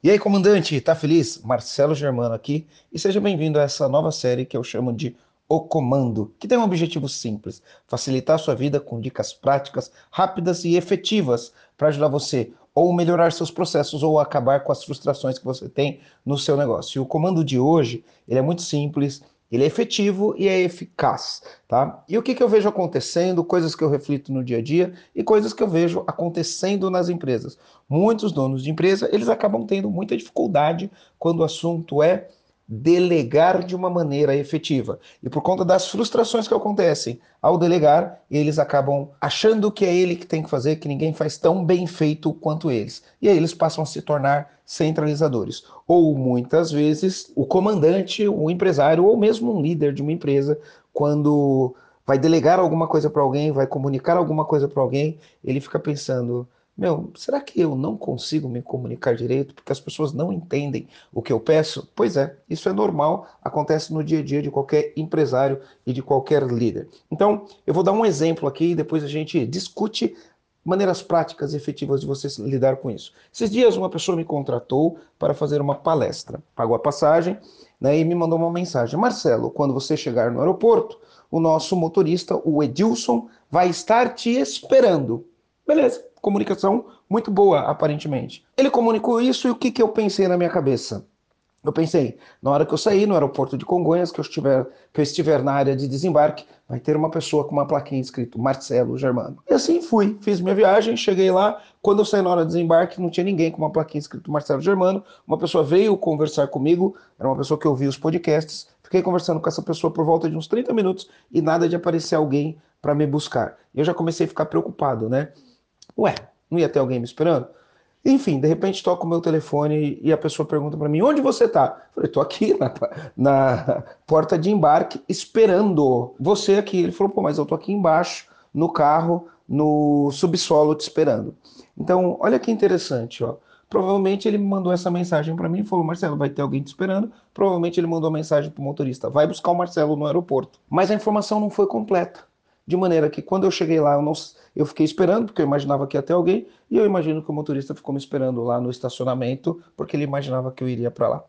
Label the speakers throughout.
Speaker 1: E aí, comandante, tá feliz? Marcelo Germano aqui e seja bem-vindo a essa nova série que eu chamo de O Comando, que tem um objetivo simples: facilitar a sua vida com dicas práticas, rápidas e efetivas para ajudar você ou melhorar seus processos ou acabar com as frustrações que você tem no seu negócio. E o comando de hoje, ele é muito simples, ele é efetivo e é eficaz, tá? E o que, que eu vejo acontecendo, coisas que eu reflito no dia a dia e coisas que eu vejo acontecendo nas empresas. Muitos donos de empresa, eles acabam tendo muita dificuldade quando o assunto é delegar de uma maneira efetiva. E por conta das frustrações que acontecem ao delegar, eles acabam achando que é ele que tem que fazer, que ninguém faz tão bem feito quanto eles. E aí eles passam a se tornar centralizadores. Ou muitas vezes o comandante, o empresário ou mesmo um líder de uma empresa, quando vai delegar alguma coisa para alguém, vai comunicar alguma coisa para alguém, ele fica pensando: meu, será que eu não consigo me comunicar direito porque as pessoas não entendem o que eu peço? Pois é, isso é normal, acontece no dia a dia de qualquer empresário e de qualquer líder. Então, eu vou dar um exemplo aqui e depois a gente discute maneiras práticas e efetivas de você lidar com isso. Esses dias uma pessoa me contratou para fazer uma palestra, pagou a passagem né, e me mandou uma mensagem: Marcelo, quando você chegar no aeroporto, o nosso motorista, o Edilson, vai estar te esperando. Beleza comunicação muito boa, aparentemente. Ele comunicou isso e o que, que eu pensei na minha cabeça? Eu pensei, na hora que eu sair no aeroporto de Congonhas, que eu, estiver, que eu estiver na área de desembarque, vai ter uma pessoa com uma plaquinha escrito Marcelo Germano. E assim fui, fiz minha viagem, cheguei lá. Quando eu saí na hora de desembarque, não tinha ninguém com uma plaquinha escrito Marcelo Germano. Uma pessoa veio conversar comigo, era uma pessoa que ouvia os podcasts. Fiquei conversando com essa pessoa por volta de uns 30 minutos e nada de aparecer alguém para me buscar. Eu já comecei a ficar preocupado, né? Ué, não ia ter alguém me esperando? Enfim, de repente toca o meu telefone e a pessoa pergunta para mim: onde você tá? Eu falei: tô aqui na, na porta de embarque esperando você aqui. Ele falou: pô, mas eu tô aqui embaixo, no carro, no subsolo te esperando. Então, olha que interessante, ó. Provavelmente ele mandou essa mensagem para mim e falou: Marcelo, vai ter alguém te esperando. Provavelmente ele mandou a mensagem para o motorista: vai buscar o Marcelo no aeroporto. Mas a informação não foi completa. De maneira que quando eu cheguei lá, eu, não, eu fiquei esperando, porque eu imaginava que ia ter alguém, e eu imagino que o motorista ficou me esperando lá no estacionamento, porque ele imaginava que eu iria para lá.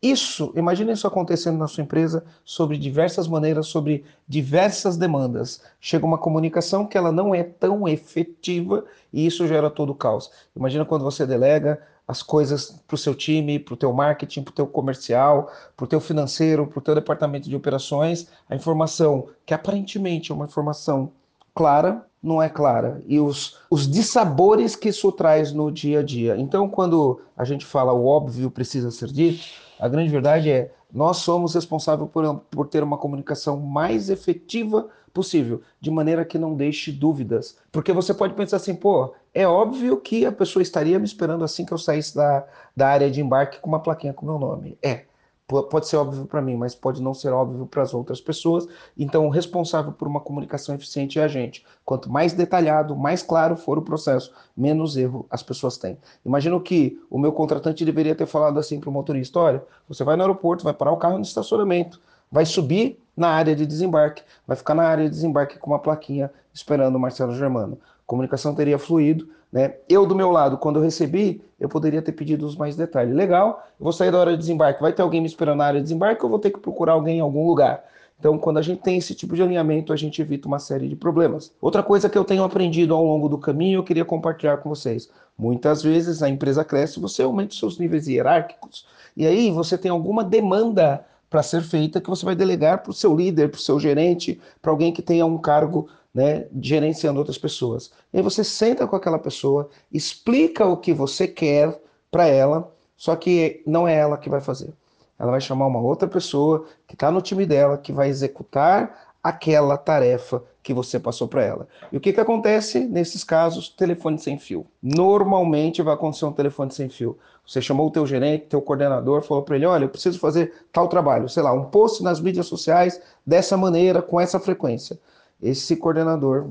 Speaker 1: Isso, imagine isso acontecendo na sua empresa sobre diversas maneiras, sobre diversas demandas. Chega uma comunicação que ela não é tão efetiva e isso gera todo o caos. Imagina quando você delega, as coisas para o seu time, para o teu marketing, para o teu comercial, para o teu financeiro, para o teu departamento de operações, a informação que aparentemente é uma informação clara, não é clara. E os, os dissabores que isso traz no dia a dia. Então, quando a gente fala o óbvio precisa ser dito, a grande verdade é nós somos responsáveis por, por ter uma comunicação mais efetiva possível, de maneira que não deixe dúvidas. Porque você pode pensar assim, pô, é óbvio que a pessoa estaria me esperando assim que eu saísse da, da área de embarque com uma plaquinha com meu nome. É pode ser óbvio para mim, mas pode não ser óbvio para as outras pessoas. Então, o responsável por uma comunicação eficiente é a gente. Quanto mais detalhado, mais claro for o processo, menos erro as pessoas têm. Imagino que o meu contratante deveria ter falado assim para o motorista: olha, você vai no aeroporto, vai parar o carro no estacionamento, vai subir na área de desembarque, vai ficar na área de desembarque com uma plaquinha esperando o Marcelo Germano. Comunicação teria fluído, né? Eu, do meu lado, quando eu recebi, eu poderia ter pedido os mais detalhes. Legal, eu vou sair da hora de desembarque. Vai ter alguém me esperando na área de desembarque ou vou ter que procurar alguém em algum lugar? Então, quando a gente tem esse tipo de alinhamento, a gente evita uma série de problemas. Outra coisa que eu tenho aprendido ao longo do caminho, eu queria compartilhar com vocês. Muitas vezes a empresa cresce, você aumenta os seus níveis hierárquicos, e aí você tem alguma demanda para ser feita que você vai delegar para o seu líder, para o seu gerente, para alguém que tenha um cargo né, gerenciando outras pessoas. E aí você senta com aquela pessoa, explica o que você quer para ela, só que não é ela que vai fazer. Ela vai chamar uma outra pessoa que está no time dela, que vai executar aquela tarefa que você passou para ela. E o que, que acontece nesses casos? Telefone sem fio. Normalmente vai acontecer um telefone sem fio. Você chamou o teu gerente, teu coordenador, falou para ele, olha, eu preciso fazer tal trabalho, sei lá, um post nas mídias sociais dessa maneira, com essa frequência. Esse coordenador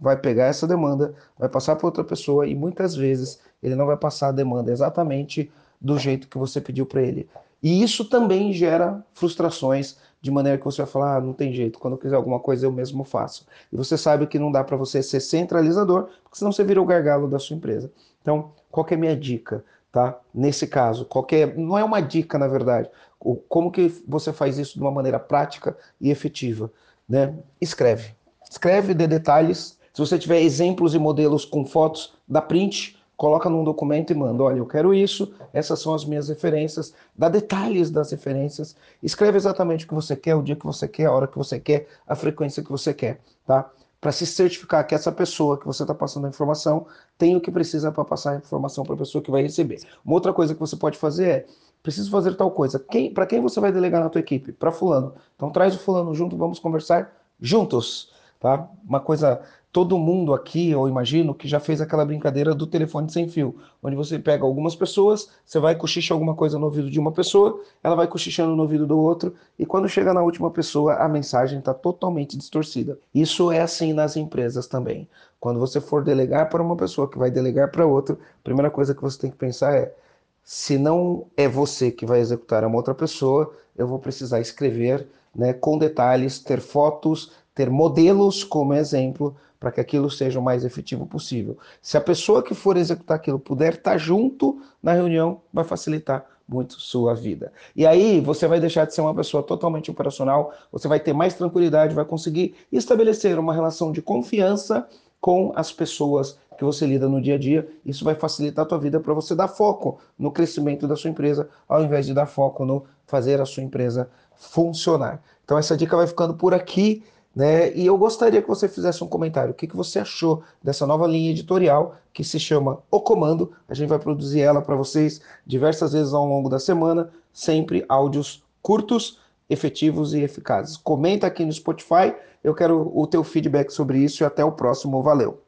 Speaker 1: vai pegar essa demanda, vai passar para outra pessoa e muitas vezes ele não vai passar a demanda exatamente do jeito que você pediu para ele. E isso também gera frustrações, de maneira que você vai falar, ah, não tem jeito, quando eu quiser alguma coisa eu mesmo faço. E você sabe que não dá para você ser centralizador, porque senão você vira o gargalo da sua empresa. Então, qual é a minha dica, tá? Nesse caso, qualquer, não é uma dica na verdade, como que você faz isso de uma maneira prática e efetiva, né? Escreve. Escreve, dê detalhes. Se você tiver exemplos e modelos com fotos, dá print, coloca num documento e manda, olha, eu quero isso, essas são as minhas referências, dá detalhes das referências, escreve exatamente o que você quer, o dia que você quer, a hora que você quer, a frequência que você quer, tá? Para se certificar que essa pessoa que você está passando a informação tem o que precisa para passar a informação para a pessoa que vai receber. Uma outra coisa que você pode fazer é, preciso fazer tal coisa. Quem, para quem você vai delegar na tua equipe? Para fulano. Então traz o fulano junto, vamos conversar juntos, tá? Uma coisa todo mundo aqui, eu imagino, que já fez aquela brincadeira do telefone sem fio, onde você pega algumas pessoas, você vai cochichar alguma coisa no ouvido de uma pessoa, ela vai cochichando no ouvido do outro, e quando chega na última pessoa, a mensagem está totalmente distorcida. Isso é assim nas empresas também. Quando você for delegar para uma pessoa que vai delegar para outra, a primeira coisa que você tem que pensar é: se não é você que vai executar uma outra pessoa, eu vou precisar escrever né, com detalhes, ter fotos, ter modelos como exemplo para que aquilo seja o mais efetivo possível. Se a pessoa que for executar aquilo puder estar junto na reunião, vai facilitar muito sua vida. E aí você vai deixar de ser uma pessoa totalmente operacional, você vai ter mais tranquilidade, vai conseguir estabelecer uma relação de confiança com as pessoas que você lida no dia a dia. Isso vai facilitar a tua vida para você dar foco no crescimento da sua empresa, ao invés de dar foco no fazer a sua empresa funcionar. Então essa dica vai ficando por aqui. Né? E eu gostaria que você fizesse um comentário. O que, que você achou dessa nova linha editorial que se chama O Comando? A gente vai produzir ela para vocês diversas vezes ao longo da semana, sempre áudios curtos, efetivos e eficazes. Comenta aqui no Spotify. Eu quero o teu feedback sobre isso e até o próximo. Valeu!